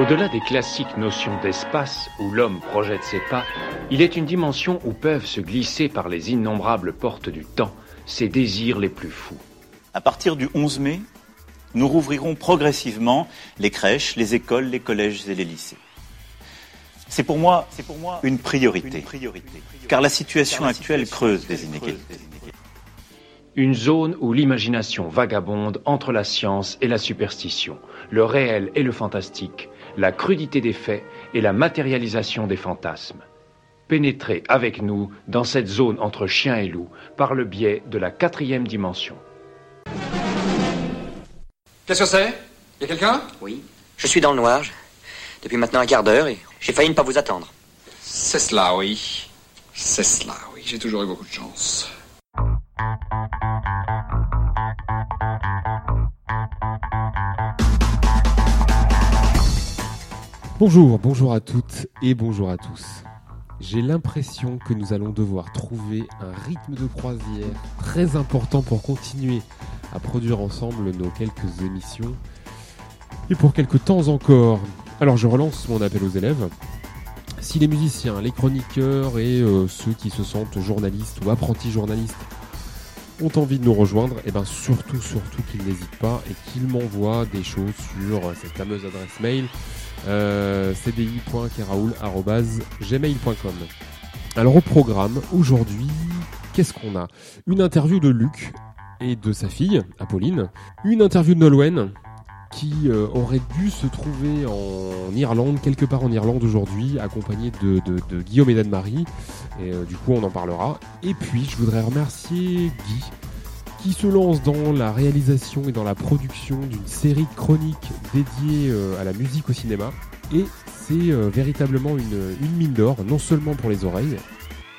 Au-delà des classiques notions d'espace où l'homme projette ses pas, il est une dimension où peuvent se glisser par les innombrables portes du temps ses désirs les plus fous. À partir du 11 mai, nous rouvrirons progressivement les crèches, les écoles, les collèges et les lycées. C'est pour moi, c'est pour moi une priorité, car la situation actuelle creuse des inégalités. Une zone où l'imagination vagabonde entre la science et la superstition, le réel et le fantastique, la crudité des faits et la matérialisation des fantasmes. Pénétrez avec nous dans cette zone entre chien et loup par le biais de la quatrième dimension. Qu'est-ce que c'est? Y a quelqu'un? Oui. Je suis dans le noir. Depuis maintenant un quart d'heure et j'ai failli ne pas vous attendre. C'est cela, oui. C'est cela, oui. J'ai toujours eu beaucoup de chance. Bonjour, bonjour à toutes et bonjour à tous. J'ai l'impression que nous allons devoir trouver un rythme de croisière très important pour continuer à produire ensemble nos quelques émissions et pour quelques temps encore. Alors je relance mon appel aux élèves. Si les musiciens, les chroniqueurs et euh, ceux qui se sentent journalistes ou apprentis journalistes ont envie de nous rejoindre, et eh bien surtout, surtout qu'ils n'hésitent pas et qu'ils m'envoient des choses sur cette fameuse adresse mail euh. Alors au programme, aujourd'hui, qu'est-ce qu'on a? Une interview de Luc et de sa fille, Apolline. Une interview de Nolwenn, qui euh, aurait dû se trouver en Irlande, quelque part en Irlande aujourd'hui, accompagné de, Guillaume et d'Anne-Marie. Et euh, du coup, on en parlera. Et puis, je voudrais remercier Guy, qui se lance dans la réalisation et dans la production d'une série de chroniques dédiée euh, à la musique au cinéma. Et c'est véritablement une, une mine d'or, non seulement pour les oreilles,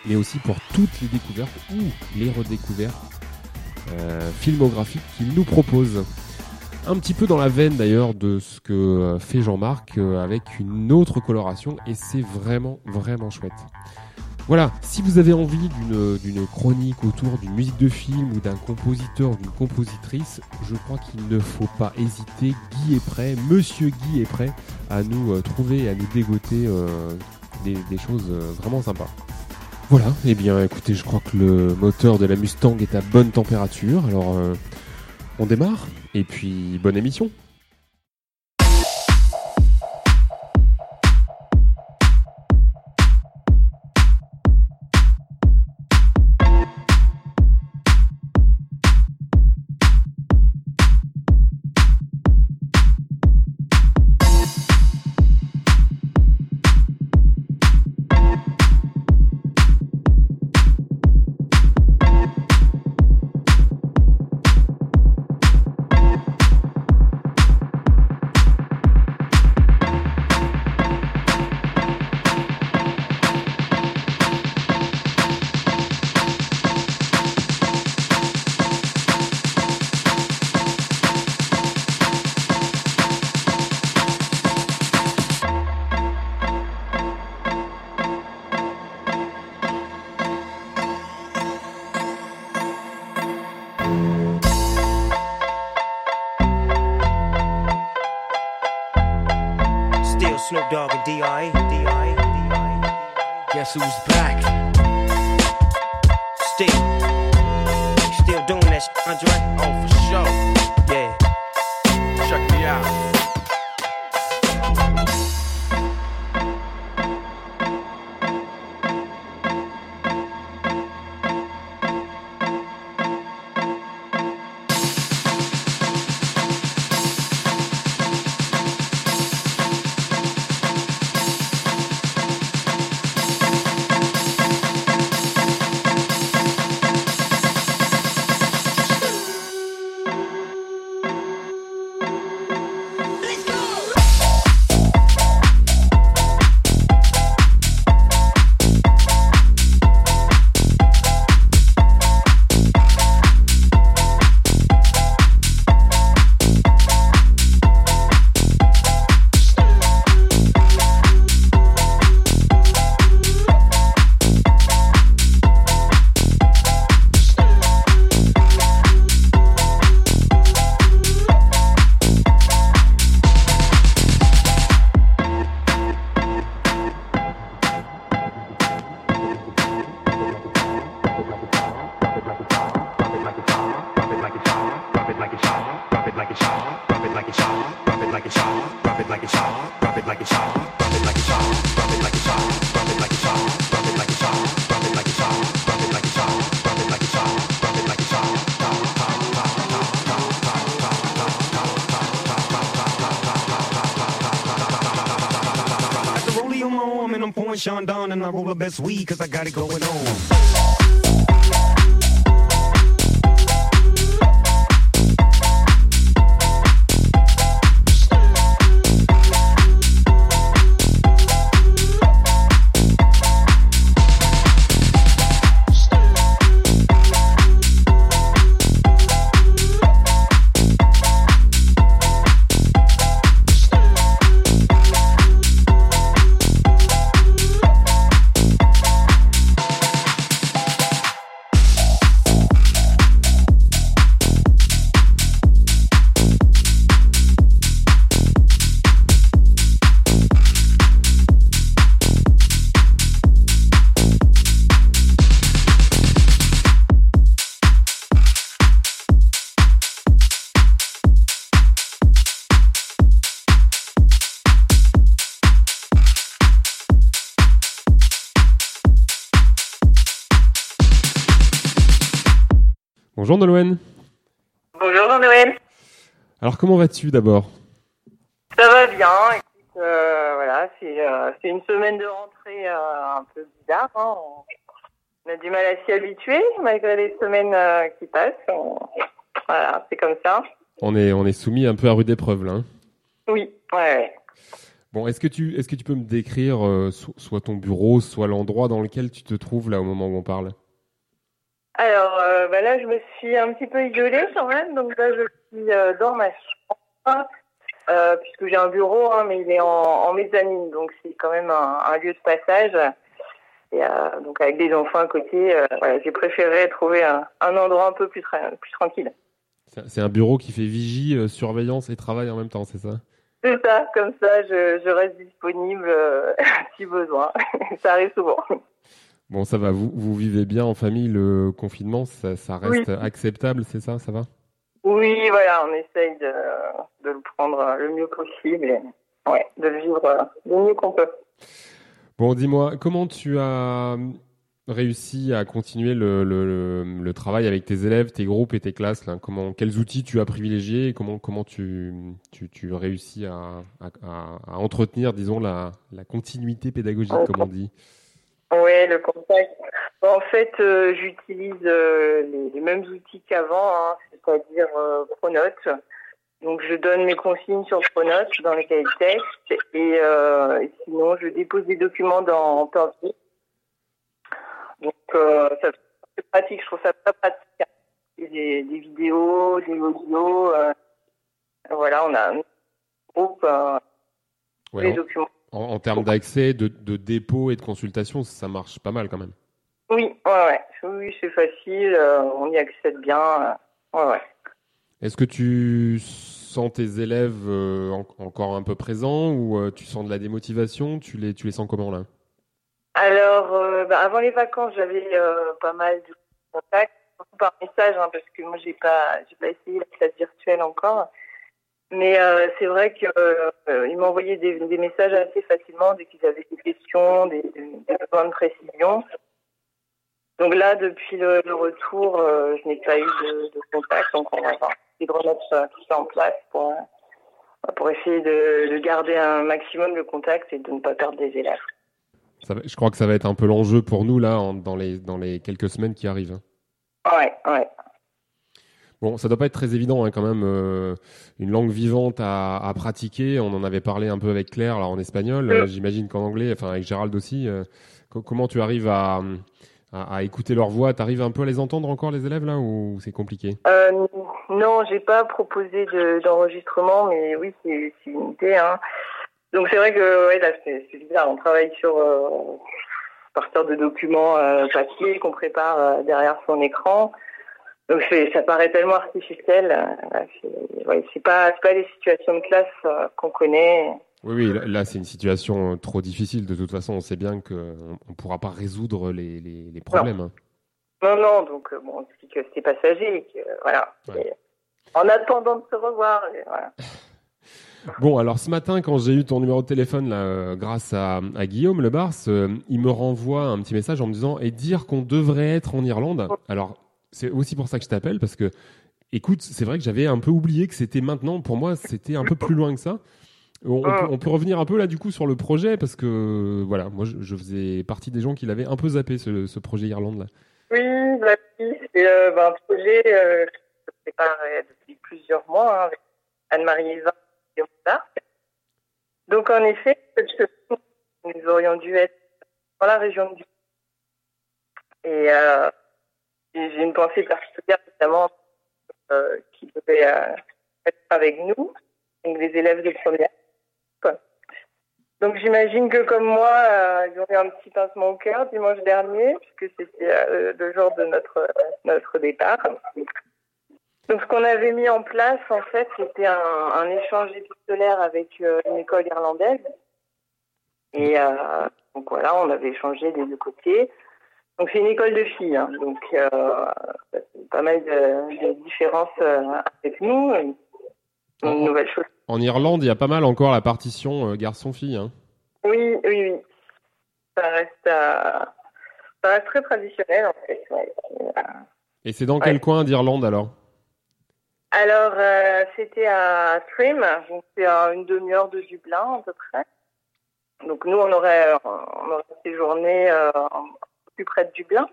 mais aussi pour toutes les découvertes ou les redécouvertes filmographiques qu'il nous propose. Un petit peu dans la veine d'ailleurs de ce que euh, fait Jean-Marc euh, avec une autre coloration et c'est vraiment vraiment chouette. Voilà, si vous avez envie d'une chronique autour d'une musique de film ou d'un compositeur ou d'une compositrice, je crois qu'il ne faut pas hésiter. Guy est prêt, Monsieur Guy est prêt à nous euh, trouver à nous dégoter des, choses vraiment sympas. Voilà, et eh bien écoutez, je crois que le moteur de la Mustang est à bonne température, alors on démarre? Et puis bonne émission. Snoop Dogg and D.I. D.I. Guess who's back? Still, still doing that shit, Andre. Oh, I'm pouring Sean Don and I roll the best weed cause I got it going on. Bonjour Nolwenn. Bonjour Jean-Noël. Alors comment vas-tu d'abord? Ça va bien. Écoute, euh, voilà, c'est euh, c'est une semaine de rentrée euh, un peu bizarre. hein. On, a du mal à s'y habituer malgré les semaines qui passent. On- Voilà, c'est comme ça. on est, on est soumis un peu à rude épreuve là. hein. Oui, ouais, ouais. Bon, est-ce que tu, est-ce que tu peux me décrire so- soit ton bureau, soit l'endroit dans lequel tu te trouves là au moment où on parle? Alors euh, bah là, je me suis un petit peu isolée quand même. Donc là, je suis euh, dans ma chambre. Euh, puisque j'ai un bureau, hein, mais il est en, en mezzanine, donc c'est quand même un, un lieu de passage. Et donc avec des enfants à côté, voilà, j'ai préféré trouver un, un endroit un peu plus, tra- plus tranquille. C'est un bureau qui fait vigie, surveillance et travail en même temps, c'est ça? C'est ça, comme ça, je, je reste disponible euh, si besoin. ça arrive souvent. Bon, ça va, vous, vous vivez bien en famille, le confinement, ça, ça reste Oui. acceptable, c'est ça Ça va? Oui, voilà, on essaye de, de le prendre le mieux possible et ouais, de le vivre euh, le mieux qu'on peut. Bon, dis-moi, comment tu as réussi à continuer le, le, le- le travail avec tes élèves, tes groupes et tes classes là? Comment, Quels outils tu as privilégiés et comment, comment tu, tu, tu réussis à, à, à- à entretenir, disons, la, la continuité pédagogique, comme on dit? Oui, le contact. En fait, euh, j'utilise euh, les, les mêmes outils qu'avant, hein, c'est-à-dire euh, Pronote. Donc, je donne mes consignes sur Pronote dans les cahiers de texte et, euh, et sinon, je dépose des documents dans Pervy. Donc, euh, ça c'est pratique. Je trouve ça très pratique. Des, des vidéos, des audios. euh, voilà, on a un groupe, euh, Ouais, en, documents. En- en termes d'accès, de, de dépôt et de consultation, ça marche pas mal quand même. Oui, ouais, ouais. Oui, c'est facile. euh, on y accède bien. euh, ouais. Est-ce que tu sens tes élèves euh, en- encore un peu présents ou tu sens de la démotivation? Tu les, tu les sens comment là? Alors, bah, avant les vacances, j'avais pas mal de contacts, surtout par message, hein, parce que moi, j'ai pas, pas essayé la classe virtuelle encore. Mais euh, c'est vrai qu'ils euh, m'envoyaient des, des messages assez facilement dès qu'ils avaient des questions, des, des besoins de précision. Donc là, depuis le, le retour, euh, je n'ai pas eu de, de contact, donc on va essayer de remettre tout ça en place pour, euh, pour essayer de, de garder un maximum de contact et de ne pas perdre des élèves. Ça Je crois que ça va être un peu l'enjeu pour nous là en- dans, les, dans les quelques semaines qui arrivent. Ouais, ouais. Bon, ça doit pas être très évident hein, quand même, euh, une langue vivante à, à pratiquer. On en avait parlé un peu avec Claire là, en espagnol, euh, j'imagine qu'en anglais, enfin avec Gérald aussi. euh, co- comment tu arrives à, à, à écouter leur voix? T'arrives un peu à les entendre encore les élèves là ou c'est compliqué? Euh, non, j'ai pas proposé de- d'enregistrement, mais oui, c'est une idée. Hein. Donc c'est vrai que ouais, là c'est bizarre. On travaille sur euh, à partir de documents euh, papier qu'on prépare euh, derrière son écran. Donc ça paraît tellement artificiel. euh, c'est ouais, pas pas les situations de classe euh, qu'on connaît. Oui, oui, là, c'est une situation euh, trop difficile. De toute façon, on sait bien qu'on ne pourra pas résoudre les, les, les problèmes. hein. Non, non. Donc bon, on dit que c'est passager. Que, voilà. Ouais. En attendant de se revoir. voilà. Bon, alors ce matin, quand j'ai eu ton numéro de téléphone là, euh, grâce à, à Guillaume Le Bars, euh, il me renvoie un petit message en me disant et dire qu'on devrait être en Irlande. Alors, c'est aussi pour ça que je t'appelle parce que, écoute, c'est vrai que j'avais un peu oublié que c'était maintenant. Pour moi, c'était un peu plus loin que ça. On, on Mm. peut, on peut revenir un peu là du coup sur le projet parce que voilà, moi je, je faisais partie des gens qui l'avaient un peu zappé ce, ce projet Irlande là. Oui, bah, c'est euh, bah, un projet euh, que je prépare euh, depuis plusieurs mois hein, avec Anne-Marie Evin et Mozart. Donc en effet, nous aurions dû être dans la région du et euh, et j'ai une pensée particulière notamment euh, qui devait euh, être avec nous, donc les élèves de première. Donc j'imagine que comme moi, euh, ils ont eu un petit pincement au cœur dimanche dernier, puisque c'était euh, le jour de notre notre départ. Donc ce qu'on avait mis en place, en fait, c'était un, un échange épistolaire avec une école irlandaise. Et donc voilà, on avait échangé des deux côtés. Donc c'est une école de filles, hein, donc euh, pas mal de, de différences euh, avec nous. Une nouvelle chose. En Irlande, il y a pas mal encore la partition euh, garçon-fille. Hein. Oui, oui, oui. Ça reste, euh, ça reste très traditionnel en fait. ouais. Et c'est dans Ouais. quel coin d'Irlande alors? Alors, c'était à Trim, donc c'est à une demi-heure de Dublin à peu près. Donc nous, on aurait, on aurait séjourné plus près de Dublin.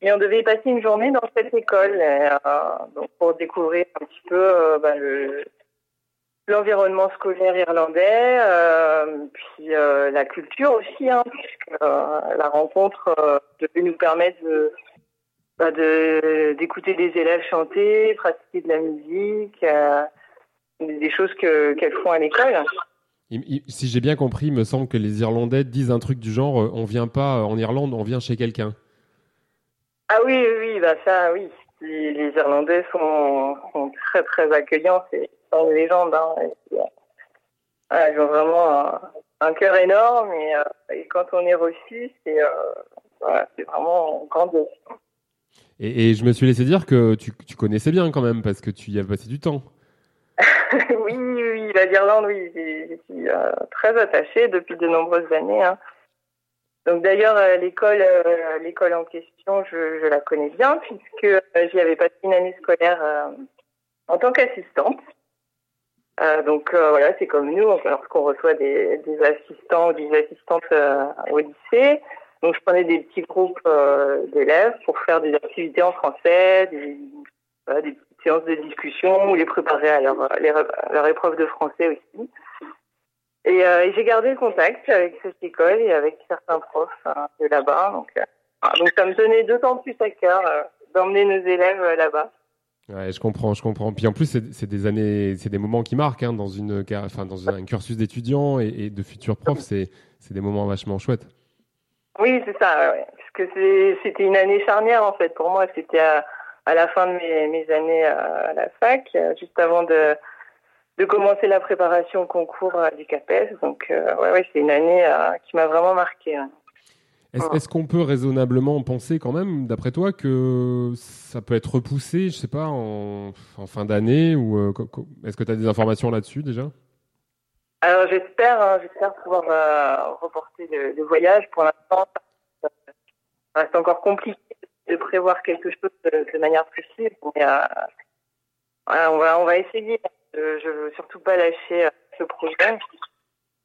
Et on devait passer une journée dans cette école euh, pour découvrir un petit peu euh, bah, le l'environnement scolaire irlandais, euh, puis la culture aussi, hein, la rencontre devait nous permettre bah, de d'écouter des élèves chanter, pratiquer de la musique, des choses que qu'elles font à l'école. Il- il- Si j'ai bien compris, il me semble que les Irlandais disent un truc du genre euh, on vient pas en Irlande, on vient chez quelqu'un. Ah oui, oui, bah ça, oui. Les, les Irlandais sont, sont très très accueillants, c'est une légende. Hein. Et euh, voilà, ils ont vraiment un, un cœur énorme et, euh, et quand on est reçu, c'est euh, voilà, vraiment grandiose. Et, et je me suis laissé dire que tu, tu connaissais bien quand même parce que tu y as passé du temps. oui, la l'Irlande, oui, j'y suis euh, très attachée depuis de nombreuses années. hein. Donc d'ailleurs, euh, l'école, euh, l'école en question, je, la connais bien puisque j'y avais passé une année scolaire en tant qu'assistante. Donc voilà, c'est comme nous, lorsqu'on reçoit des, assistants ou des assistantes au lycée. Donc je prenais des petits groupes d'élèves pour faire des activités en français, des, des séances de discussion ou les préparer à leur, les- à leur épreuve de français aussi. Et, euh, et j'ai gardé le contact avec cette école et avec certains profs hein, de là-bas. Donc, euh, ah, donc ça me tenait d'autant plus à cœur euh, d'emmener nos élèves là-bas. Ouais, je comprends, je comprends. Puis en plus, c'est des années, c'est des moments qui marquent hein, dans une, car- enfin dans un cursus d'étudiants et, et de futurs profs. C'est des moments vachement chouettes. Oui, c'est ça, ouais, parce que c'était une année charnière en fait pour moi. C'était à, à la fin de mes, mes années à la fac, euh, juste avant de, de commencer la préparation au concours du CAPES. Donc euh, ouais, ouais, c'est une année euh, qui m'a vraiment marquée. ouais. Est-ce qu'on peut raisonnablement penser quand même, d'après toi, que ça peut être repoussé, je sais pas, en, en fin d'année ou euh, est-ce que tu as des informations là-dessus déjà? Alors j'espère, hein, j'espère pouvoir reporter le, le voyage. Pour l'instant, ça reste encore compliqué de prévoir quelque chose de, de manière précise. Mais euh, voilà, on va, on va essayer. Euh, je veux surtout pas lâcher euh, ce projet.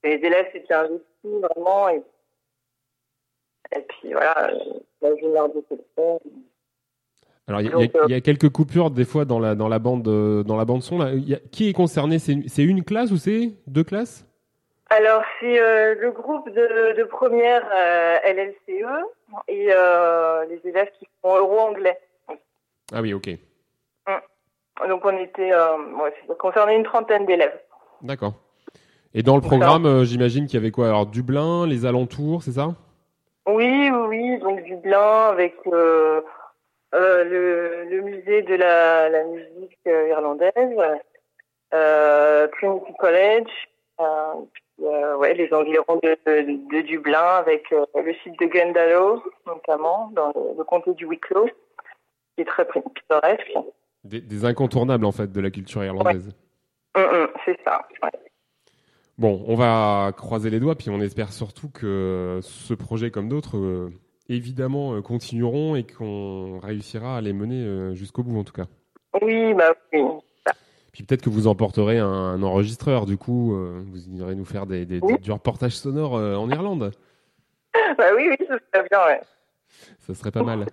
Les élèves s'étaient investis vraiment et, et puis voilà, vie leur de sélection. Alors il y, a- Donc, il y a- euh, il y a quelques coupures des fois dans la dans la bande dans la bande son là. Il y a- qui est concerné? C'est une classe ou c'est deux classes? Alors, c'est euh, le groupe de, de première euh, LLCE et euh, les élèves qui font euro-anglais. Ah oui, ok, Donc, on était, ouais, concernait une trentaine d'élèves. d'accord. Et dans le programme, j'imagine qu'il y avait quoi? Alors Dublin, les alentours, c'est ça? Oui, oui, oui, donc Dublin avec le, le musée de la, la musique irlandaise, Trinity College, euh, euh, ouais, les environs de, de, de Dublin avec euh, le site de Glendalough, notamment, dans le, le comté du Wicklow, qui est très pittoresque. des, des incontournables en fait de la culture irlandaise. Hum, hum, c'est ça. ouais. Bon, on va croiser les doigts, puis on espère surtout que ce projet, comme d'autres, euh, évidemment, euh, continueront et qu'on réussira à les mener jusqu'au bout, en tout cas. Oui, bah oui. Puis peut-être que vous emporterez un, un enregistreur, du coup, euh, vous irez nous faire des, du reportage sonore euh, en Irlande. Bah oui, oui, ça serait bien, ouais. Ça serait pas mal.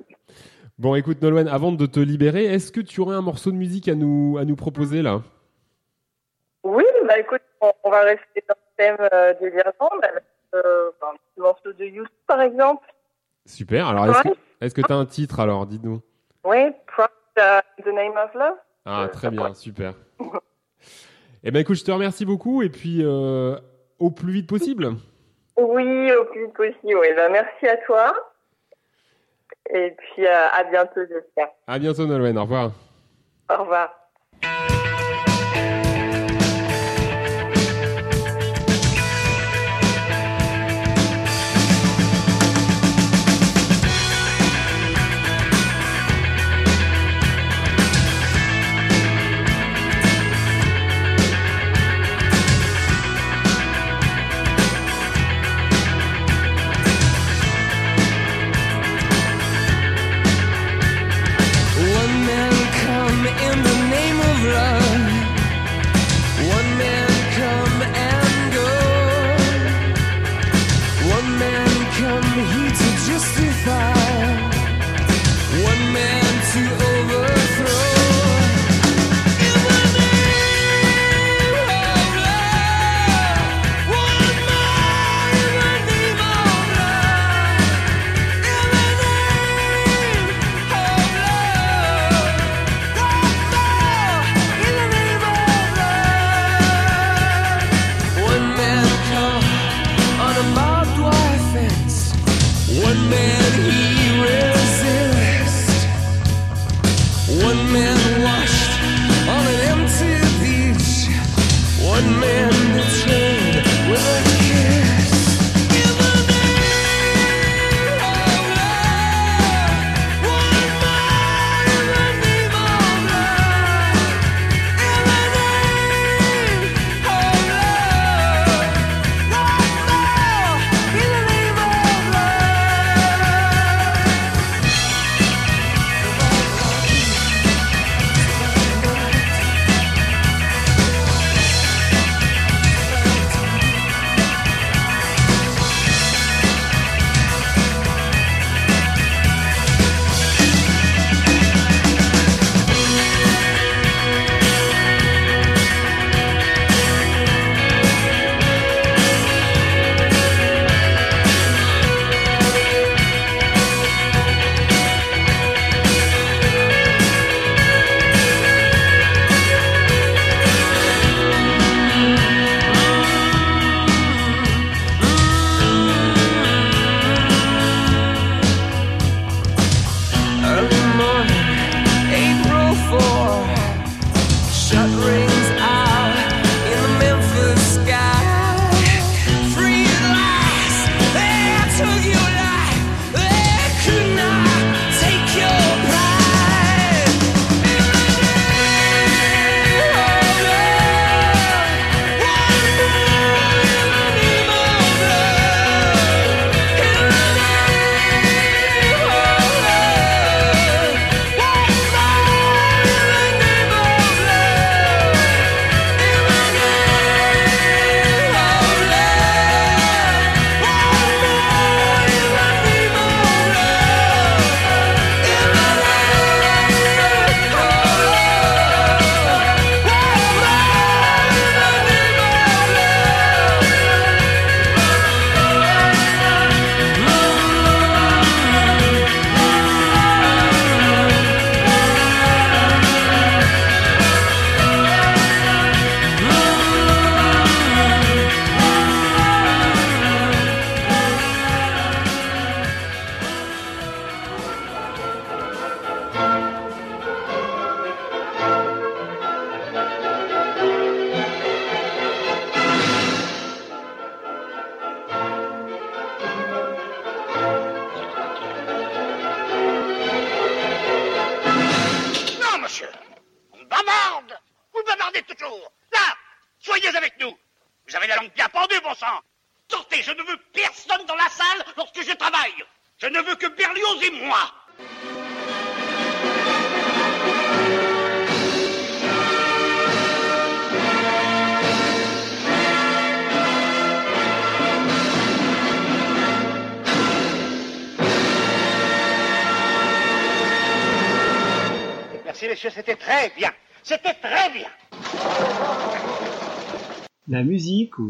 Bon, écoute, Nolwenn, avant de te libérer, est-ce que tu aurais un morceau de musique à nous, à nous proposer là? Oui, bah écoute, on, on va rester dans le thème euh, de l'Irlande avec euh, un petit morceau de You, par exemple. Super. Alors, est-ce que tu as un titre alors? Dis-nous. Oui, Pride, uh, The Name of Love. Ah, très bien, super. Eh ben, écoute, je te remercie beaucoup et puis euh, au plus vite possible. Oui, au plus vite possible. Oui, bah, merci à toi. Et puis euh, à bientôt, j'espère. À bientôt, Nolwenn. Au revoir. Au revoir.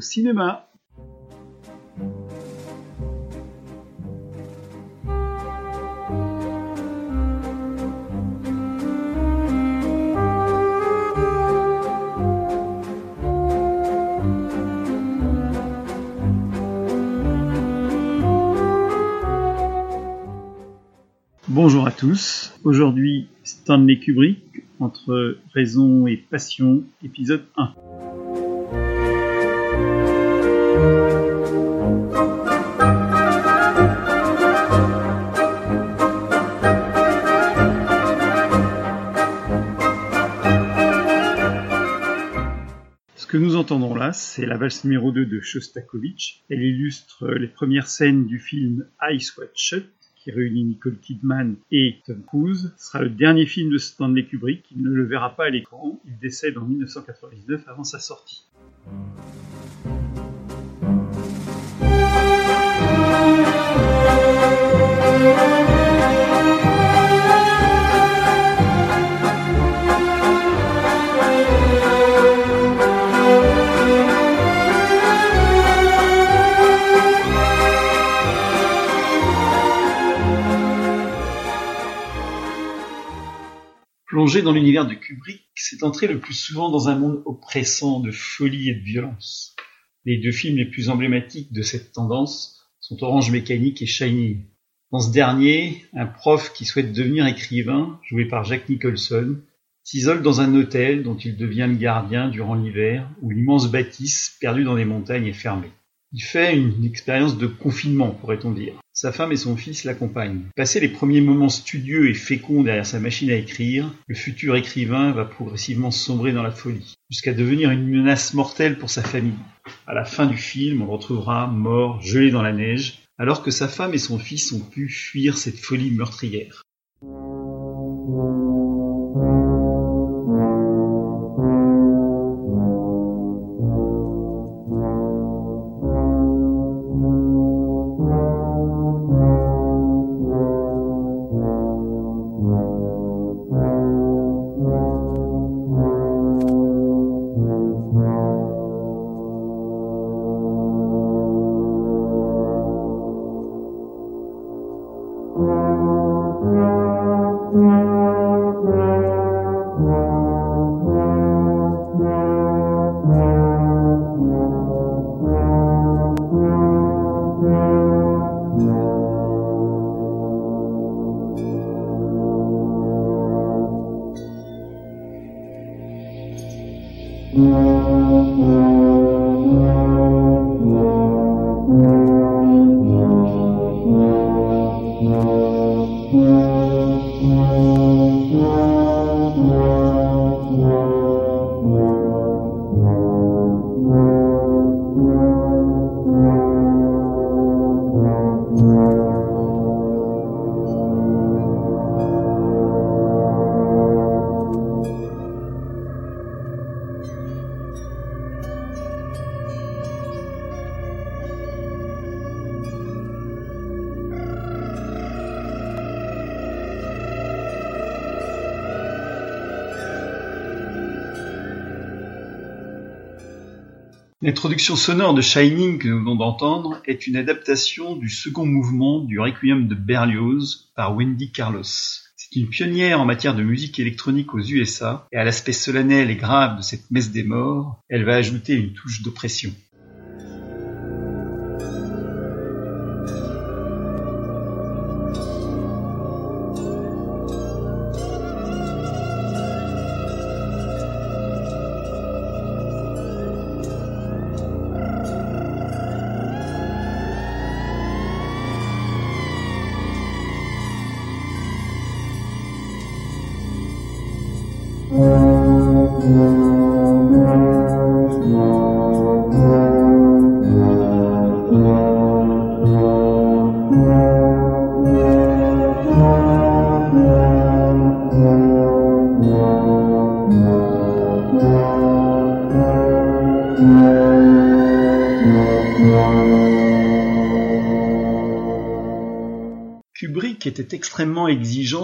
Cinéma. Bonjour à tous. Aujourd'hui, Stanley Kubrick, entre raison et passion, épisode 1. Entendons là, c'est la valse numéro 2 de Shostakovich. Elle illustre les premières scènes du film Ice Wide Shut, qui réunit Nicole Kidman et Tom Cruise. Ce sera le dernier film de Stanley Kubrick. Il ne le verra pas à l'écran. Il décède en 1999 avant sa sortie. Plonger dans l'univers de Kubrick, c'est entrer le plus souvent dans un monde oppressant de folie et de violence. Les deux films les plus emblématiques de cette tendance sont Orange Mécanique et Shining. Dans ce dernier, un prof qui souhaite devenir écrivain, joué par Jack Nicholson, s'isole dans un hôtel dont il devient le gardien durant l'hiver, où l'immense bâtisse, perdue dans les montagnes, est fermée. Il fait une expérience de confinement, pourrait-on dire. Sa femme et son fils l'accompagnent. Passé les premiers moments studieux et féconds derrière sa machine à écrire, le futur écrivain va progressivement sombrer dans la folie, jusqu'à devenir une menace mortelle pour sa famille. À la fin du film, on le retrouvera mort, gelé dans la neige, alors que sa femme et son fils ont pu fuir cette folie meurtrière. Sonore de Shining que nous venons d'entendre est une adaptation du second mouvement du Requiem de Berlioz par Wendy Carlos. C'est une pionnière en matière de musique électronique aux USA et à l'aspect solennel et grave de cette messe des morts, elle va ajouter une touche d'oppression.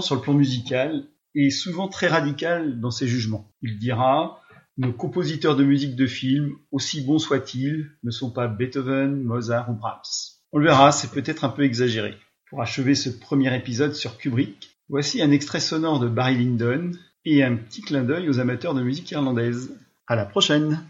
Sur le plan musical est souvent très radical dans ses jugements. Il dira Nos compositeurs de musique de film, aussi bons soient-ils, ne sont pas Beethoven, Mozart ou Brahms. On le verra, c'est peut-être un peu exagéré. Pour achever ce premier épisode sur Kubrick, voici un extrait sonore de Barry Lyndon et un petit clin d'œil aux amateurs de musique irlandaise. À la prochaine!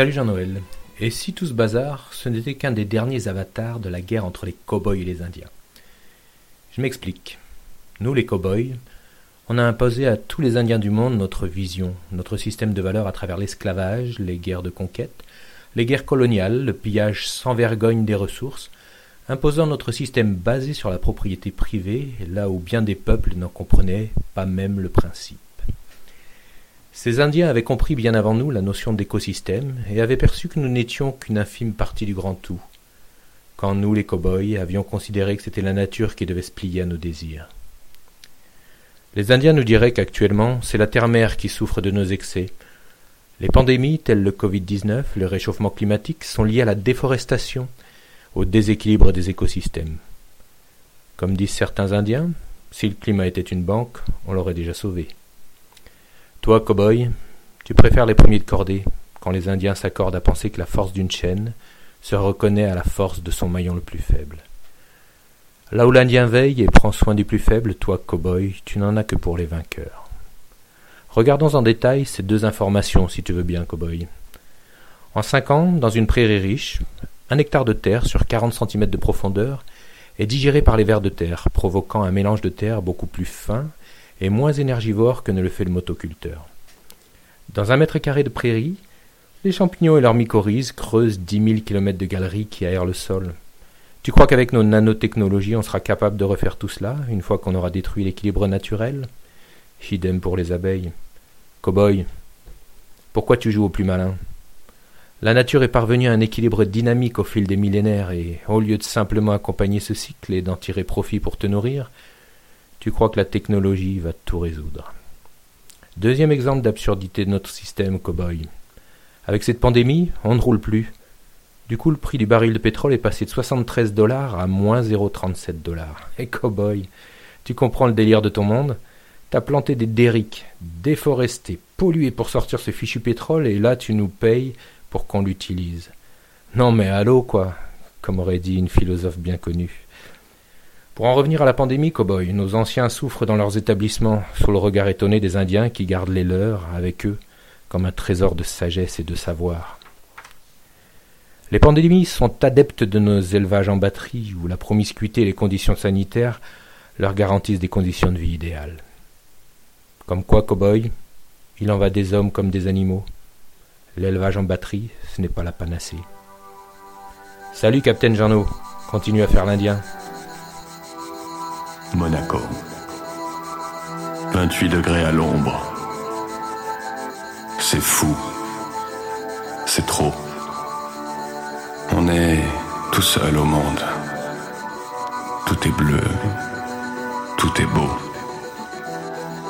Salut Jean-Noël. Et si tout ce bazar, ce n'était qu'un des derniers avatars de la guerre entre les cow-boys et les Indiens? Je m'explique. Nous, les cow-boys, on a imposé à tous les Indiens du monde notre vision, notre système de valeurs à travers l'esclavage, les guerres de conquête, les guerres coloniales, le pillage sans vergogne des ressources, imposant notre système basé sur la propriété privée, là où bien des peuples n'en comprenaient pas même le principe. Ces Indiens avaient compris bien avant nous la notion d'écosystème et avaient perçu que nous n'étions qu'une infime partie du grand tout, quand nous, les cow-boys, avions considéré que c'était la nature qui devait se plier à nos désirs. Les Indiens nous diraient qu'actuellement, c'est la terre-mère qui souffre de nos excès. Les pandémies, telles le Covid-19, le réchauffement climatique, sont liées à la déforestation, au déséquilibre des écosystèmes. Comme disent certains Indiens, si le climat était une banque, on l'aurait déjà sauvé. Toi, cow-boy, tu préfères les premiers de cordée, quand les Indiens s'accordent à penser que la force d'une chaîne se reconnaît à la force de son maillon le plus faible. Là où l'Indien veille et prend soin du plus faible, toi, cow-boy, tu n'en as que pour les vainqueurs. Regardons en détail ces deux informations, si tu veux bien, cow-boy. En cinq ans, dans une prairie riche, un hectare de terre sur quarante centimètres de profondeur est digéré par les vers de terre, provoquant un mélange de terre beaucoup plus fin et moins énergivore que ne le fait le motoculteur. Dans un mètre carré de prairie, les champignons et leurs mycorhizes creusent dix mille kilomètres de galeries qui aèrent le sol. Tu crois qu'avec nos nanotechnologies, on sera capable de refaire tout cela une fois qu'on aura détruit l'équilibre naturel? Idem pour les abeilles. Cow-boy, pourquoi tu joues au plus malin? La nature est parvenue à un équilibre dynamique au fil des millénaires et, au lieu de simplement accompagner ce cycle et d'en tirer profit pour te nourrir, tu crois que la technologie va tout résoudre. Deuxième exemple d'absurdité de notre système cow-boy. Avec cette pandémie, on ne roule plus. Du coup, le prix du baril de pétrole est passé de 73 dollars à moins 0,37 dollars. Et cow-boy, tu comprends le délire de ton monde? T'as planté des derricks, déforesté, pollué pour sortir ce fichu pétrole et là tu nous payes pour qu'on l'utilise. Non mais allô quoi, comme aurait dit une philosophe bien connue. Pour en revenir à la pandémie, cow-boy, nos anciens souffrent dans leurs établissements, sous le regard étonné des Indiens qui gardent les leurs avec eux comme un trésor de sagesse et de savoir. Les pandémies sont adeptes de nos élevages en batterie, où la promiscuité et les conditions sanitaires leur garantissent des conditions de vie idéales. Comme quoi, cow-boy, il en va des hommes comme des animaux. L'élevage en batterie, ce n'est pas la panacée. Salut, Capitaine Jeannot. Continue à faire l'Indien. Monaco. 28 degrés à l'ombre. C'est fou. C'est trop. On est tout seul au monde. Tout est bleu, tout est beau.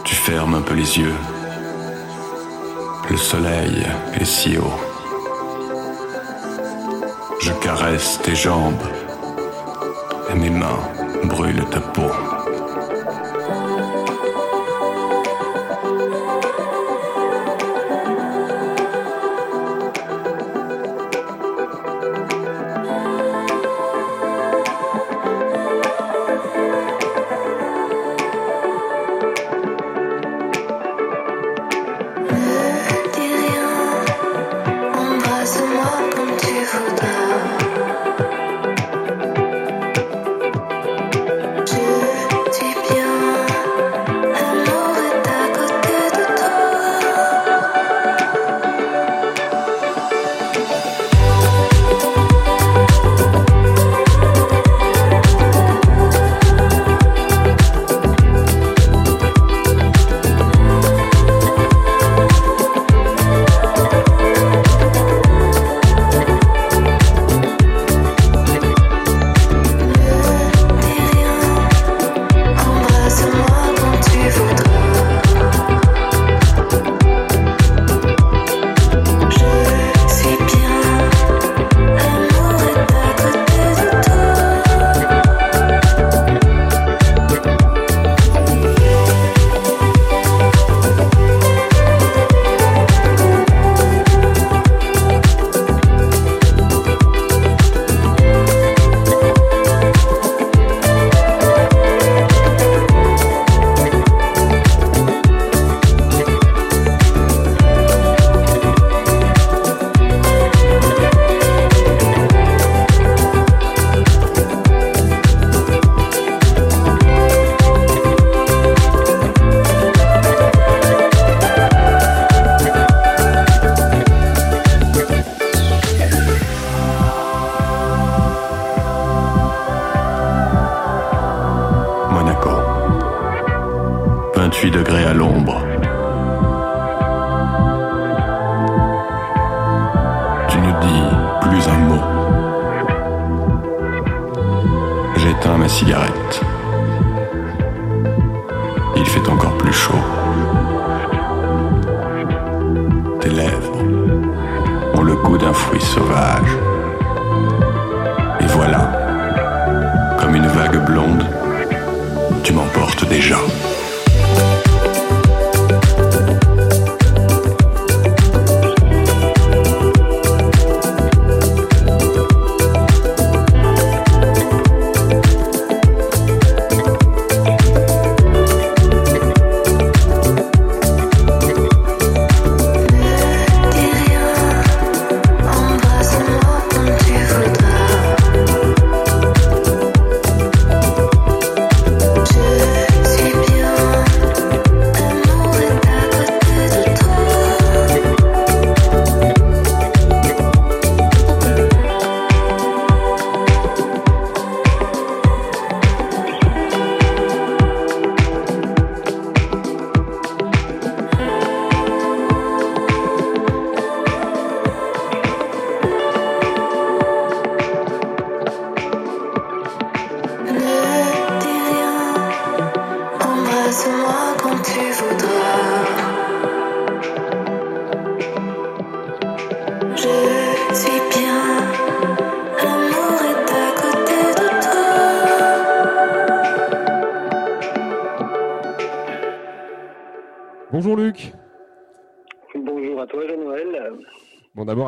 Tu fermes un peu les yeux. Le soleil est si haut. Je caresse tes jambes et mes mains brûlent ta peau.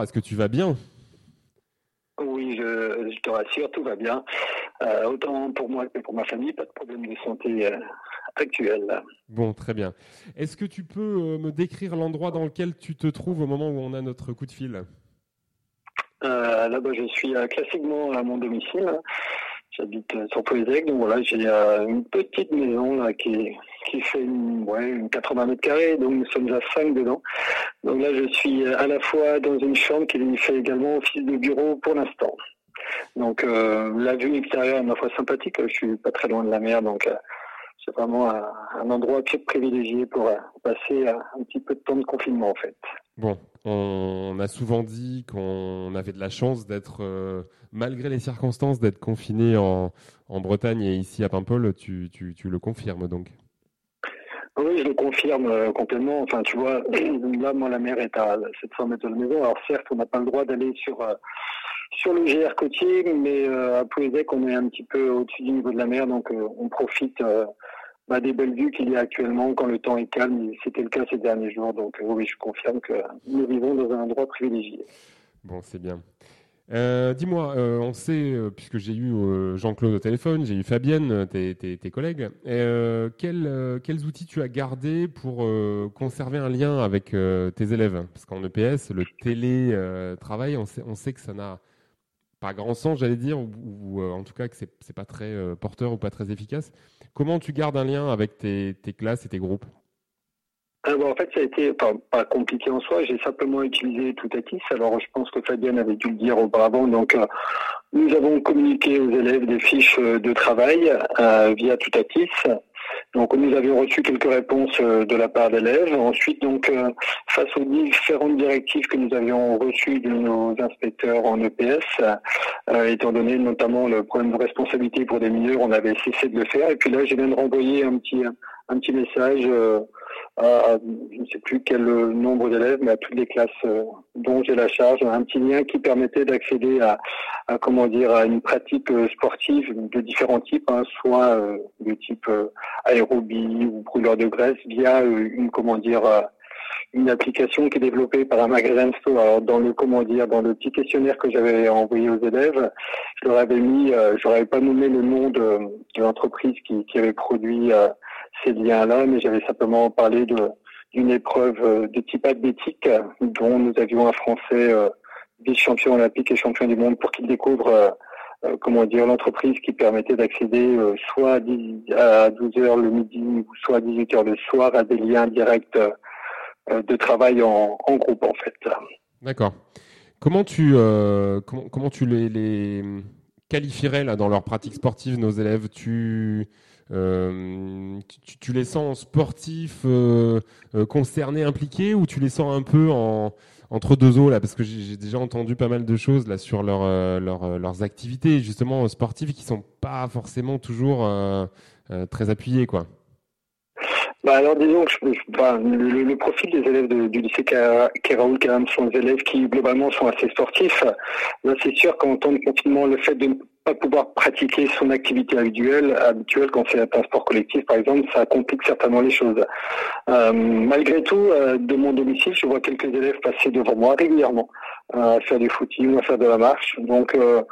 Est-ce que tu vas bien? Oui, je, je te rassure, tout va bien. Euh, autant pour moi que pour ma famille, pas de problème de santé euh, actuel. Bon, très bien. Est-ce que tu peux euh, me décrire l'endroit dans lequel tu te trouves au moment où on a notre coup de fil? Euh, là, bah, je suis classiquement à mon domicile. J'habite sur Poézec, donc voilà, j'ai une petite maison là, qui, qui fait une, ouais, une 80 mètres carrés, donc nous sommes à 5 dedans. Donc là, je suis à la fois dans une chambre qui fait également office de bureau pour l'instant. Donc euh, la vue extérieure est ma foi sympathique, je suis pas très loin de la mer, donc euh, c'est vraiment un, un endroit privilégié pour euh, passer un petit peu de temps de confinement en fait. Bon, on a souvent dit qu'on avait de la chance d'être, malgré les circonstances, d'être confiné en, Bretagne et ici à Paimpol. Tu le confirmes donc Oui, je le confirme euh, complètement. Enfin, tu vois, là, moi, la mer est à 700 mètres de la maison. Alors, certes, on n'a pas le droit d'aller sur euh, sur le GR côtier, mais euh, à Pouézec, on est un petit peu au-dessus du niveau de la mer, donc on profite bah, des belles vues qu'il y a actuellement quand le temps est calme. C'était le cas ces derniers jours, donc oui, je confirme que nous vivons dans un endroit privilégié. Bon, c'est bien. Euh, Dis-moi, euh, on sait, euh, puisque j'ai eu Jean-Claude au téléphone, j'ai eu Fabienne, tes, tes- collègues, quels, outils tu as gardés pour conserver un lien avec tes élèves? Parce qu'en EPS, le télétravail, on sait, que ça n'a pas grand sens, j'allais dire, ou, en tout cas que c'est pas très porteur ou pas très efficace. Comment tu gardes un lien avec tes classes et tes groupes? Ah, bah, en fait, ça a été pas compliqué en soi. J'ai simplement utilisé Toutatis. Alors, je pense que Fabienne avait dû le dire auparavant. Donc, euh, nous avons communiqué aux élèves des fiches euh, de travail euh, via Toutatis. Donc, nous avions reçu quelques réponses euh, de la part d'élèves. Ensuite, donc, euh, face aux différentes directives que nous avions reçues de nos inspecteurs en EPS, euh, étant donné notamment le problème de responsabilité pour des mineurs, on avait cessé de le faire. Et puis là, je viens de renvoyer un petit, un petit message euh, à, à- je ne sais plus quel euh, nombre d'élèves, mais à toutes les classes euh, dont j'ai la charge, un petit lien qui permettait d'accéder à, à, comment dire à une pratique euh, sportive de différents types, hein, soit euh, de type euh, aérobie ou brûleur de graisse via euh, une comment dire euh, une application qui est développée par un magasin store. Alors dans le comment dire dans le petit questionnaire que j'avais envoyé aux élèves, je leur avais mis, euh, je leur avais pas nommé le nom de, de l'entreprise qui, qui avait produit euh, ces liens-là, mais j'avais simplement parlé d'une épreuve euh, de type athlétique euh, dont nous avions un Français euh, vice-champion olympique et champion du monde pour qu'il découvre comment dire l'entreprise qui permettait d'accéder soit à, 10 à 12 heures le midi ou soit à 18 heures le soir à des liens directs de travail en, groupe en fait. D'accord. Comment tu, comment, comment tu les, les qualifierais là, dans leur pratique sportive, nos élèves tu, euh, tu, les sens sportifs, euh, euh, concernés, impliqués, ou tu les sens un peu en, entre deux eaux là? Parce que j'ai déjà entendu pas mal de choses là sur leur, leur, leurs activités justement sportives qui sont pas forcément toujours très appuyées, quoi. Bah alors disons que je, bah, le, le- profil des élèves du lycée Kéra- Kéraoul quand sont des élèves qui globalement sont assez sportifs. Là c'est sûr qu'en temps de confinement, le fait de ne pas pouvoir pratiquer son activité habituelle, habituelle quand c'est un sport collectif par exemple, ça complique certainement les choses. Euh, malgré tout, euh, de mon domicile, je vois quelques élèves passer devant moi régulièrement euh, à faire du footing ou à faire de la marche. Donc euh,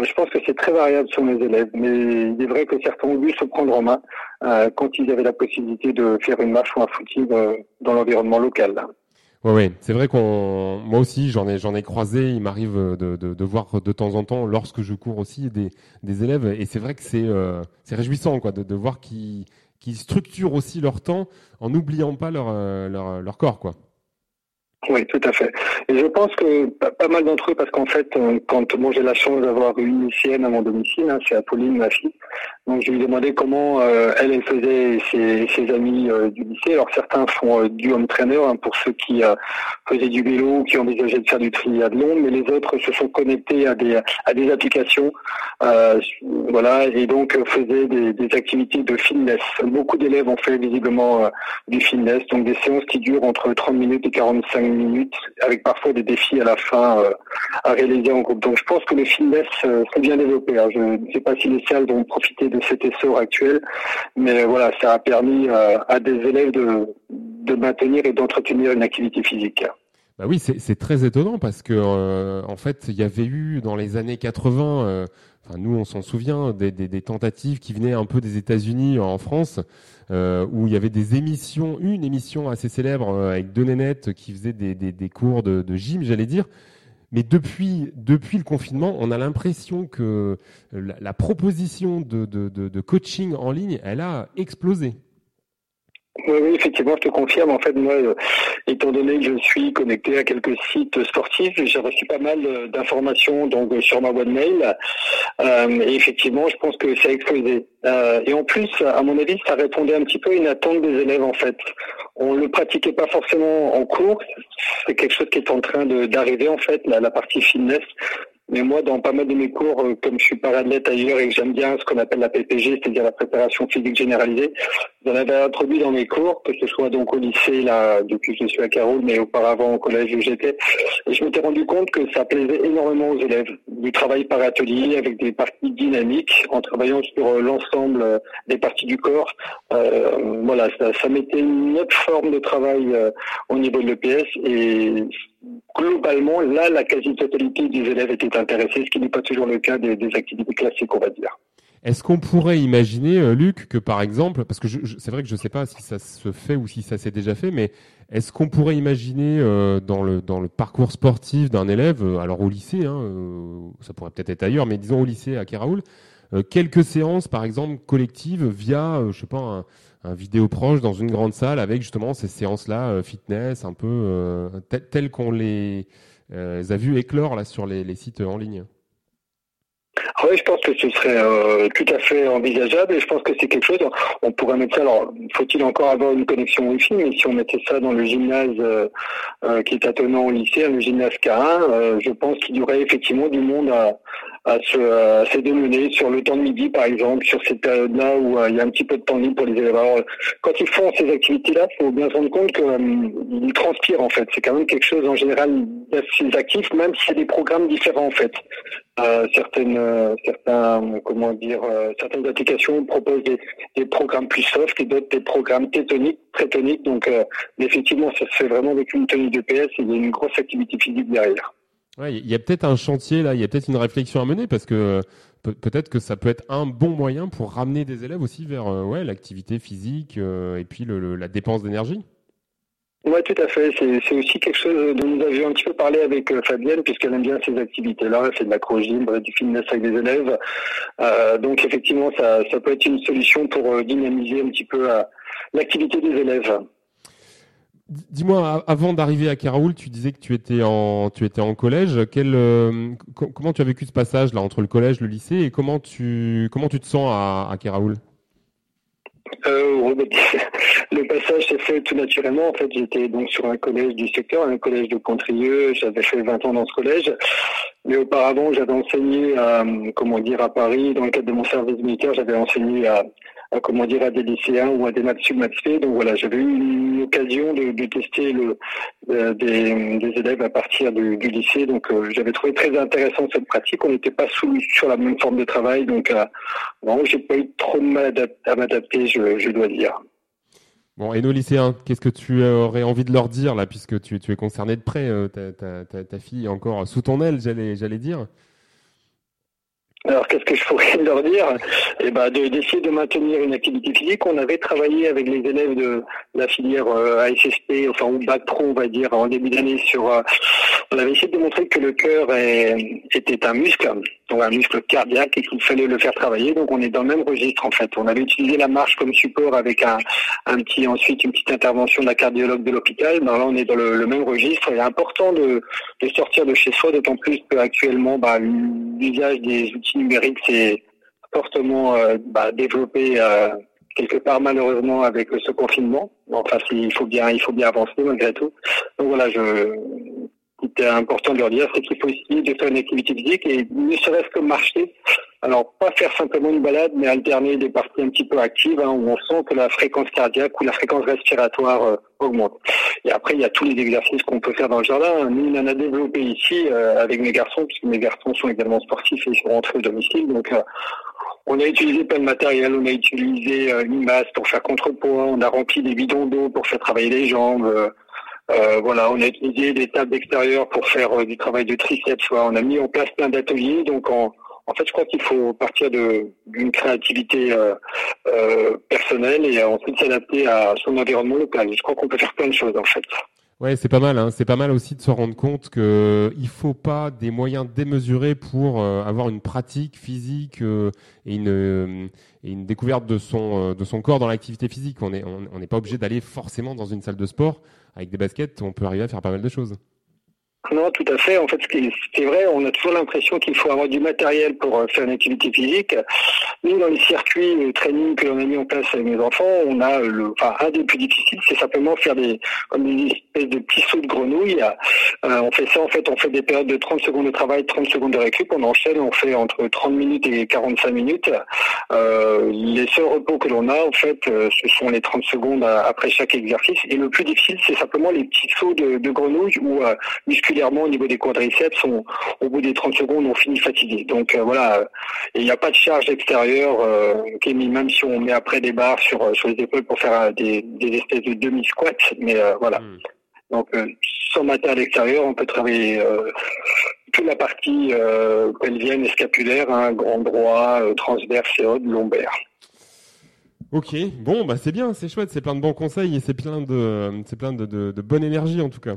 je pense que c'est très variable sur mes élèves, mais il est vrai que certains ont dû se prendre en main quand ils avaient la possibilité de faire une marche ou un footing euh, dans l'environnement local. Ouais, ouais, c'est vrai qu'on, moi aussi, j'en ai, j'en ai croisé. Il m'arrive de, de, de voir de temps en temps, lorsque je cours aussi, des, des élèves, et c'est vrai que c'est, euh, c'est réjouissant, quoi, de, de voir qu'ils, qu'ils structurent aussi leur temps en n'oubliant pas leur, euh, leur, leur corps, quoi. Oui, tout à fait. Et je pense que pas, mal d'entre eux, parce qu'en fait, euh, quand moi j'ai la chance d'avoir une lycéenne à mon domicile, hein, c'est Apolline, ma fille, donc je lui demandais comment euh, elle, elle faisait ses, amis euh, du lycée. Alors certains font du home trainer hein, pour ceux qui faisaient du vélo, qui envisageaient de faire du triathlon, mais les autres se sont connectés à des à des applications, voilà, et donc faisaient des, des activités de fitness. Beaucoup d'élèves ont fait visiblement du fitness, donc des séances qui durent entre 30 minutes et 45 minutes, avec parfois des défis à la fin euh, à réaliser en groupe. Donc je pense que le fitness euh, s'est bien développé. hein. Je ne sais pas si les salles vont profiter de cet essor actuel, mais voilà, ça a permis euh, à des élèves de, de maintenir et d'entretenir une activité physique. Bah oui, c'est très étonnant parce que euh, en fait, il y avait eu dans les années 80, euh, enfin nous on s'en souvient, des, tentatives qui venaient un peu des États-Unis en France, euh, où il y avait des émissions, une émission assez célèbre euh, avec deux nénettes qui faisaient des, cours de, gym, j'allais dire. Mais depuis, le confinement, on a l'impression que la, proposition de, de coaching en ligne, elle a explosé. Oui, oui, effectivement, je te confirme. En fait, moi, euh, étant donné que je suis connecté à quelques sites sportifs, j'ai reçu pas mal euh, d'informations donc euh, sur ma boîte mail. Et effectivement, je pense que ça a explosé. Et en plus, à mon avis, ça répondait un petit peu à une attente des élèves. En fait, on le pratiquait pas forcément en cours. C'est quelque chose qui est en train d'arriver en fait, la partie fitness. Mais moi, dans pas mal de mes cours, euh, comme je suis parathlète ailleurs et que j'aime bien ce qu'on appelle la PPG, c'est-à-dire la préparation physique généralisée, j'en avais introduit dans mes cours, que ce soit donc au lycée, là, depuis que je suis à Caroul, mais auparavant au collège où j'étais. Et je m'étais rendu compte que ça plaisait énormément aux élèves. Du travail par atelier avec des parties dynamiques, en travaillant sur euh, l'ensemble euh, des parties du corps. Euh, voilà, ça, ça mettait une autre forme de travail euh, au niveau de l'EPS et globalement, là, la quasi-totalité des élèves étaient intéressés, ce qui n'est pas toujours le cas des, activités classiques, on va dire. Est-ce qu'on pourrait imaginer, euh, Luc, que par exemple, parce que je- c'est vrai que je ne sais pas si ça se fait ou si ça s'est déjà fait, mais est-ce qu'on pourrait imaginer euh, dans, le, dans le parcours sportif d'un élève, euh, alors au lycée, hein, ça pourrait peut-être être ailleurs, mais disons au lycée à Kéraoul, euh, quelques séances, par exemple, collectives via, je sais pas, un, vidéo proche dans une grande salle avec justement ces séances-là, euh, fitness, un peu euh, tel- telles qu'on les, euh, a vues éclore là sur les, sites en ligne. Ah Oui, je pense que ce serait tout à fait envisageable et je pense que c'est quelque chose, on pourrait mettre ça, alors faut-il encore avoir une connexion Wi-Fi, mais si on mettait ça dans le gymnase qui est attenant au lycée, le gymnase K1, euh, je pense qu'il y aurait effectivement du monde à, à se, à se démener sur le temps de midi par exemple, sur cette période-là où euh, il y a un petit peu de temps libre pour les élèves. Alors, quand ils font ces activités-là, il faut bien se rendre compte qu'ils transpirent en fait. C'est quand même quelque chose en général d'assez actif, même s'il y a des programmes différents en fait. Euh, certaines, euh, certains, comment dire, euh, certaines applications proposent des, des programmes plus soft et d'autres des programmes tétoniques, très toniques. Donc, euh, effectivement, ça se fait vraiment avec une tenue de PS et il y a une grosse activité physique derrière. Il y a peut-être un chantier là, il y a peut-être une réflexion à mener parce que peut- peut-être que ça peut être un bon moyen pour ramener des élèves aussi vers euh, ouais, l'activité physique euh, et puis le- la dépense d'énergie. Oui, tout à fait. C'est c'est aussi quelque chose dont nous avions un petit peu parlé avec euh, Fabienne, puisqu'elle aime bien ces activités-là. Fait de l'acrogym, du fitness avec des élèves. Euh, donc, effectivement, ça, peut être une solution pour euh, dynamiser un petit peu euh, l'activité des élèves. Dis-moi, avant d'arriver à Karaoul, tu disais que tu étais en, tu étais en collège. Quel, euh, co- comment tu as vécu ce passage là entre le collège, le lycée et comment tu, comment tu te sens à, à Keraoul Euh, le passage s'est fait tout naturellement. En fait, j'étais donc sur un collège du secteur, un collège de Contrieux. J'avais fait 20 ans dans ce collège. Mais auparavant, j'avais enseigné à, comment dire, à Paris. Dans le cadre de mon service militaire, j'avais enseigné à, à, comment dire, à des lycéens ou à des maths sub maths spé. Donc voilà, j'avais eu une occasion de, tester euh, des, élèves à partir du, lycée. Donc euh, j'avais trouvé très intéressant cette pratique. On n'était pas sous, sur la même forme de travail. Donc euh, non, j'ai pas eu trop de mal à adap- à m'adapter, je, dois dire. Bon, et nos lycéens, qu'est-ce que tu aurais envie de leur dire là, puisque tu, tu es concerné de près, euh, ta, ta, fille est encore sous ton aile, j'allais dire? Alors, qu'est-ce que je pourrais leur dire? Eh ben, de- d'essayer de maintenir une activité physique. On avait travaillé avec les élèves de la filière euh, ASSP, enfin ou bac pro, on va dire, en début d'année sur. On avait essayé de démontrer que le cœur était un muscle, donc un muscle cardiaque, et qu'il fallait le faire travailler. Donc, on est dans le même registre en fait. On avait utilisé la marche comme support avec un, petit ensuite une petite intervention la cardiologue de l'hôpital. Là, on est dans le, même registre. Il est important de, de sortir de chez soi, d'autant plus qu'actuellement, bah, l'usage des outils numériques s'est fortement euh, bah, développé euh, quelque part malheureusement avec ce confinement. Enfin, il faut bien, il faut bien avancer malgré tout. Donc voilà, je c'était important de leur dire, c'est qu'il faut essayer de faire une activité physique et ne serait-ce que marcher. Alors, pas faire simplement une balade, mais alterner des parties un petit peu actives, hein, où on sent que la fréquence cardiaque ou la fréquence respiratoire euh, augmente. Et après, il y a tous les exercices qu'on peut faire dans le jardin. Nous, on en a développé ici euh, avec mes garçons, puisque mes garçons sont également sportifs et ils sont rentrés au domicile. Donc, euh, on a utilisé plein de matériel. On a utilisé euh, une masse pour faire contrepoids. On a rempli des bidons d'eau pour faire travailler les jambes. Euh, euh, voilà, on a utilisé des tables extérieures pour faire euh, du travail de triceps. On a mis en place plein d'ateliers. Donc, en, en fait, je crois qu'il faut partir d'une créativité euh, euh, personnelle et ensuite s'adapter à son environnement local. Je crois qu'on peut faire plein de choses, en fait. Ouais, c'est pas mal. Hein. C'est pas mal aussi de se rendre compte que il faut pas des moyens démesurés pour euh, avoir une pratique physique euh, et une euh, une découverte de son euh, de son corps dans l'activité physique. On est on n'est pas obligé d'aller forcément dans une salle de sport avec des baskets. On peut arriver à faire pas mal de choses. Non, tout à fait. En fait, c'est vrai, on a toujours l'impression qu'il faut avoir du matériel pour euh, faire une activité physique. Nous, dans les circuits de training que l'on a mis en place avec mes enfants, on a euh, le, enfin, un des plus difficiles, c'est simplement faire des, comme des espèces de petits sauts de grenouille. Euh, on fait ça, en fait, on fait des périodes de 30 secondes de travail, 30 secondes de récup. On enchaîne, on fait entre 30 minutes et 45 minutes. Euh, les seuls repos que l'on a, en fait, euh, ce sont les 30 secondes après chaque exercice. Et le plus difficile, c'est simplement les petits sauts de, de grenouille où, musculairement, au niveau des quadriceps, on- au bout des 30 secondes, on finit fatigué. Donc voilà, il n'y a pas de charge extérieure qui est mise, même si on met après des barres sur, les épaules pour faire des, des espèces de demi-squats. Mais voilà. Donc euh, sans matériel extérieur, on peut travailler euh, toute la partie euh, pelvienne et scapulaire, hein, grand droit, transverse et lombaire. Ok, bon, bah c'est bien, c'est chouette, c'est plein de bons conseils et c'est plein de, c'est plein de, de, bonne énergie en tout cas.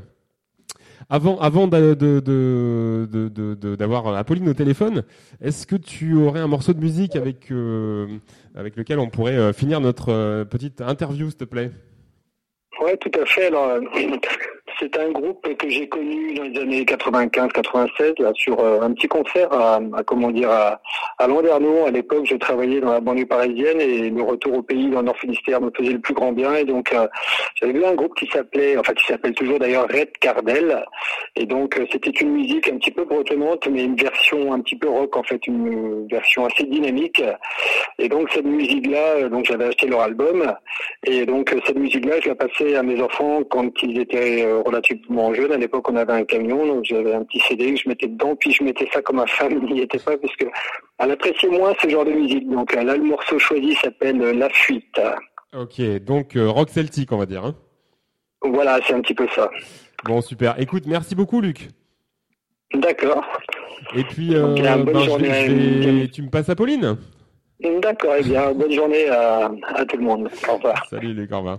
Avant, avant de- de- d'avoir Apolline au téléphone, est-ce que tu aurais un morceau de musique avec, avec lequel on pourrait finir notre petite interview, s'il te plaît? Ouais, tout à fait. Alors, c'est un groupe que j'ai connu dans les années 95-96, là, sur euh, un petit concert à, à, comment dire, à, à Landerneau. À l'époque, je travaillais dans la banlieue parisienne et le retour au pays dans le Nord Finistère me faisait le plus grand bien. Et donc, euh, j'avais vu un groupe qui s'appelait, enfin, qui s'appelle toujours d'ailleurs Red Cardel. Et donc, euh, c'était une musique un petit peu bretonnante, mais une version un petit peu rock, en fait, une version assez dynamique. Et donc, cette musique-là, donc, j'avais acheté leur album. Et donc, cette musique-là, je la passais à mes enfants quand ils étaient euh, relativement jeunes. À l'époque, on avait un camion, donc j'avais un petit CD que je mettais dedans, puis je mettais ça comme ma femme n'y était pas, parce que elle appréciait moins ce genre de musique. Donc euh, là, le morceau choisi s'appelle euh, La Fuite. Ok, donc euh, rock celtique, on va dire. Hein Voilà, c'est un petit peu ça. bon, super. Écoute, merci beaucoup, Luc. D'accord. Et puis, euh, bonne ben, je journée vais- à je vais- tu me passes Apolline D'accord, eh bien, bonne journée à, à tout le monde. Au revoir. Salut, Luc, au revoir.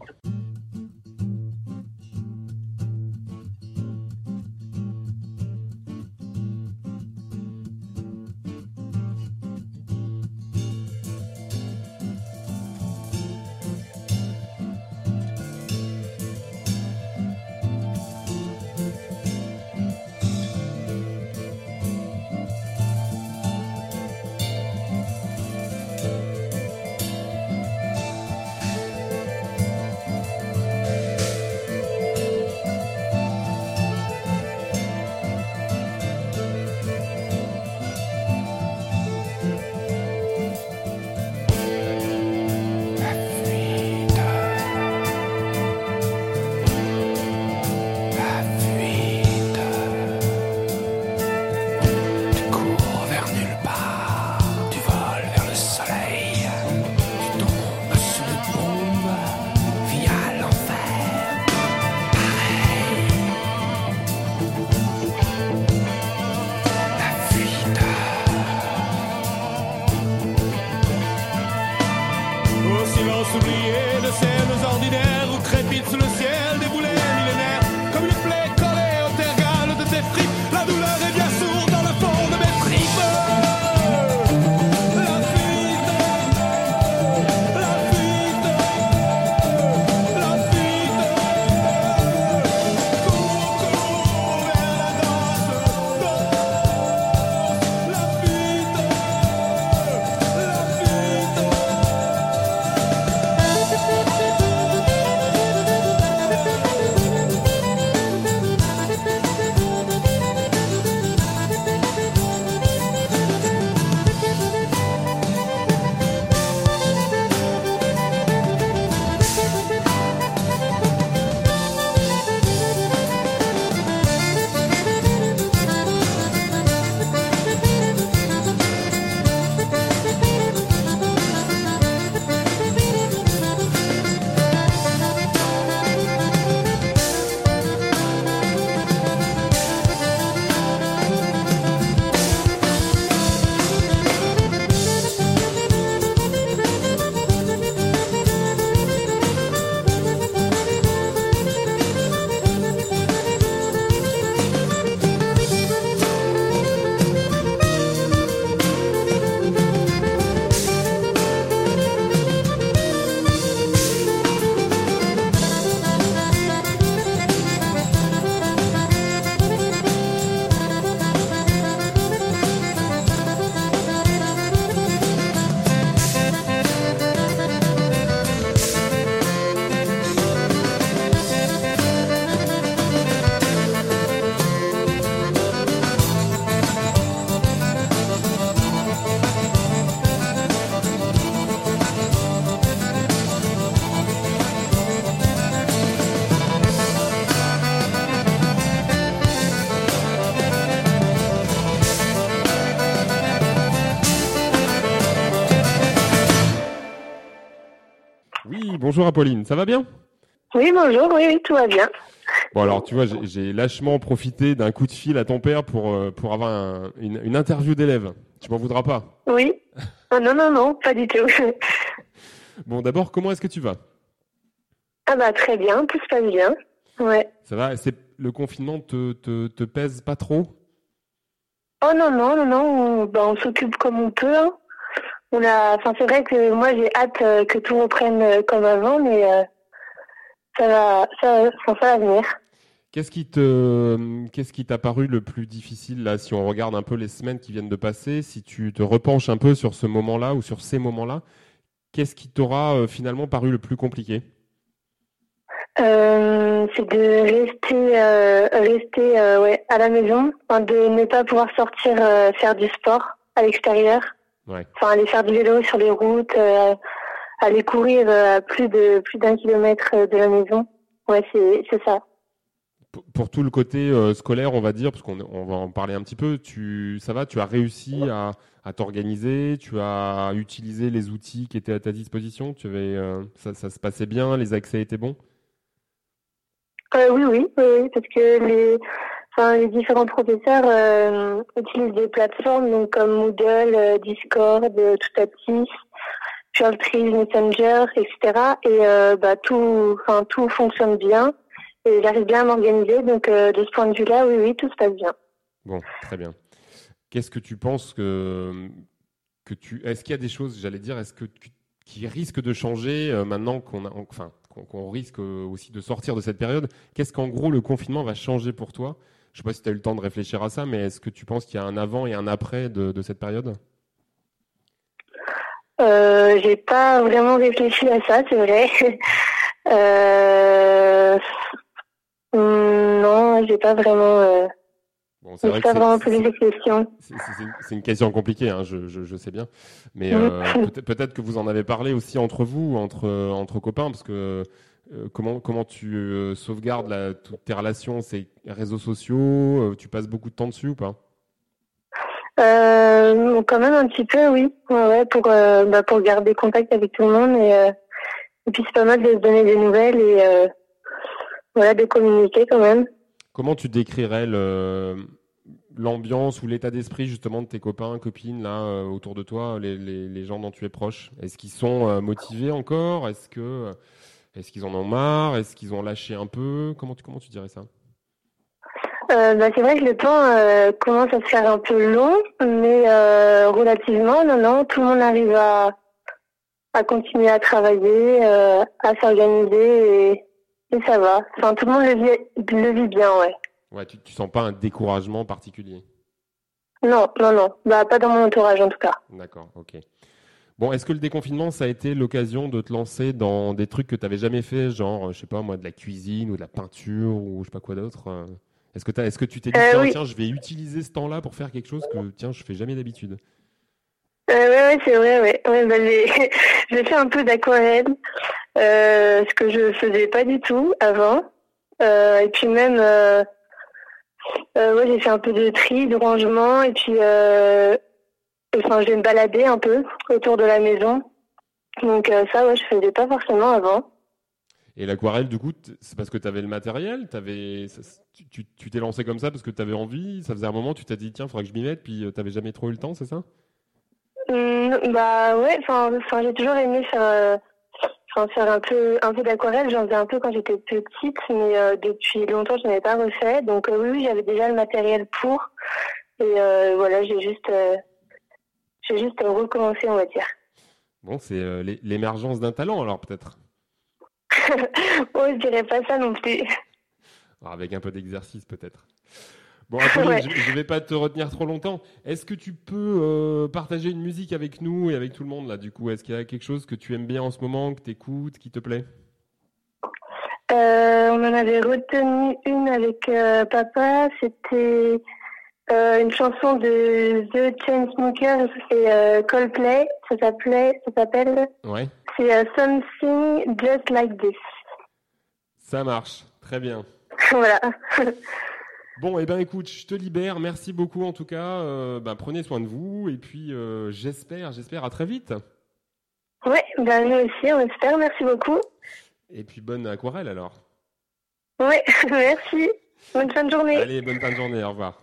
Bonjour Apolline, ça va bien? Oui, bonjour, oui, oui, tout va bien. Bon alors tu vois, j'ai- lâchement profité d'un coup de fil à ton père pour, euh, pour avoir un- une, une interview d'élève. Tu m'en voudras pas? Oui. Oh, non, non, non, pas du tout. Bon d'abord, comment est-ce que tu vas? Ah bah très bien, tout se passe bien. Ouais. Ça va? C'est, Le confinement te, te, te pèse pas trop? Oh non, non, non, non, on, bah, on s'occupe comme on peut. hein. On a, enfin c'est vrai que moi j'ai hâte euh, que tout reprenne euh, comme avant, mais euh, ça va, ça, ça va venir. Qu'est-ce qui te, qu'est-ce qui t'a paru le plus difficile là, si on regarde un peu les semaines qui viennent de passer, si tu te repenches un peu sur ce moment-là ou sur ces moments-là, qu'est-ce qui t'aura finalement paru le plus compliqué? Euh, c'est de rester, euh, rester euh, ouais, à la maison, enfin, de ne pas pouvoir sortir faire du sport à l'extérieur. Ouais. Enfin, aller faire du vélo sur les routes, euh, aller courir euh, à plus de plus d'un kilomètre euh, de la maison. Ouais, c'est ça. Pour- Pour tout le côté euh, scolaire, on va dire, parce qu'on on va en parler un petit peu, tu, ça va, tu as réussi à, à t'organiser, tu as utilisé les outils qui étaient à ta disposition, tu avais, euh, ça, ça se passait bien, les accès étaient bons? Oui, oui, oui, parce que les, les différents professeurs euh, utilisent des plateformes donc comme Moodle, euh, Discord, euh, Toutatis, Turtrees, Messenger, etc. Et bah, tout, enfin, tout fonctionne bien et j'arrive bien à m'organiser. Donc de ce point de vue-là, oui, oui, tout se passe bien. Bon, très bien. Qu'est-ce que tu penses que, que tu, est-ce qu'il y a des choses, j'allais dire, est-ce que qui risquent de changer maintenant qu'on a, enfin, qu'on risque aussi de sortir de cette période? Qu'est-ce qu'en gros le confinement va changer pour toi? Je sais pas si tu as eu le temps de réfléchir à ça, mais est-ce que tu penses qu'il y a un avant et un après de, de cette période? Euh, j'ai pas vraiment réfléchi à ça, c'est vrai. euh... Non, j'ai pas vraiment. Euh... Bon, c'est vraiment posé de questions. C'est une, question compliquée, hein, je, je- je sais bien. Mais Oui. euh, peut- peut-être que vous en avez parlé aussi entre vous, entre, entre copains, parce que euh, comment, comment tu euh, sauvegardes la- toutes tes relations, ces réseaux sociaux euh, Tu passes beaucoup de temps dessus ou pas? Quand même un petit peu, oui. Ouais, ouais, pour, bah, pour garder contact avec tout le monde. Et, et puis c'est pas mal de se donner des nouvelles et voilà, de communiquer quand même. Comment tu décrirais l'ambiance ou l'état d'esprit justement de tes copains, copines là autour de toi, les, les- les gens dont tu es proche? Est-ce qu'ils sont motivés encore? Est-ce que est-ce qu'ils en ont marre? Est-ce qu'ils ont lâché un peu? Comment tu comment tu dirais ça? Euh, bah, c'est vrai que le temps euh, commence à se faire un peu long, mais euh, relativement, non, non, tout le monde arrive à, à continuer à travailler, euh, à s'organiser et, et ça va. Enfin, tout le monde le vit, le vit bien, ouais. Ouais, tu, tu sens pas un découragement particulier? Non, non, non, bah pas dans mon entourage en tout cas. D'accord, ok. Bon, est-ce que le déconfinement, ça a été l'occasion de te lancer dans des trucs que tu n'avais jamais fait, genre, je sais pas moi, de la cuisine ou de la peinture ou je sais pas quoi d'autre euh, Est-ce que, est-ce que tu t'es dit, Euh, tiens, oui. tiens, je vais utiliser ce temps-là pour faire quelque chose que, tiens, je fais jamais d'habitude? Euh, ouais, c'est vrai, ouais. ouais bah, j'ai, fait un peu d'aquarelle, euh, ce que je faisais pas du tout avant. Euh, et puis même, euh, euh, ouais, j'ai fait un peu de tri, de rangement, et puis, euh, enfin, je vais me balader un peu autour de la maison. Donc euh, ça, ouais, je faisais pas forcément avant. Et l'aquarelle, du coup, c'est parce que tu avais le matériel ça- tu- tu tu t'es lancé comme ça parce que tu avais envie Ça faisait un moment, tu t'es dit, tiens, il faudrait que je m'y mette, puis tu n'avais jamais trop eu le temps, c'est ça? Hum, bah ouais, enfin, j'ai toujours aimé faire, euh, faire un peu, un peu d'aquarelle. J'en faisais un peu quand j'étais petite, mais euh, depuis longtemps je n'avais pas refait. Donc euh, oui, j'avais déjà le matériel pour. Et euh, voilà, j'ai juste, euh, j'ai juste recommencé, on va dire. Bon, c'est euh, l'é- l'émergence d'un talent, alors peut-être oh, je dirais pas ça non plus. Alors, Avec un peu d'exercice, peut-être. Bon, Apolline, Ouais. je ne vais pas te retenir trop longtemps. Est-ce que tu peux euh, partager une musique avec nous et avec tout le monde, là, du coup? Est-ce qu'il y a quelque chose que tu aimes bien en ce moment, que tu écoutes, qui te plaît? Euh, on en avait retenu une avec papa. C'était euh, une chanson de The Chainsmokers et euh, Coldplay. Ça s'appelait, ça s'appelle. Ouais, C'est euh, Something Just Like This. ça marche. Très bien. voilà. Bon, et ben écoute, je te libère. Merci beaucoup en tout cas. Ben, prenez soin de vous et puis j'espère, j'espère à très vite. Ouais, ben nous aussi, on espère. Merci beaucoup. Et puis bonne aquarelle alors. Ouais, merci. Bonne fin de journée. Allez, bonne fin de journée, au revoir.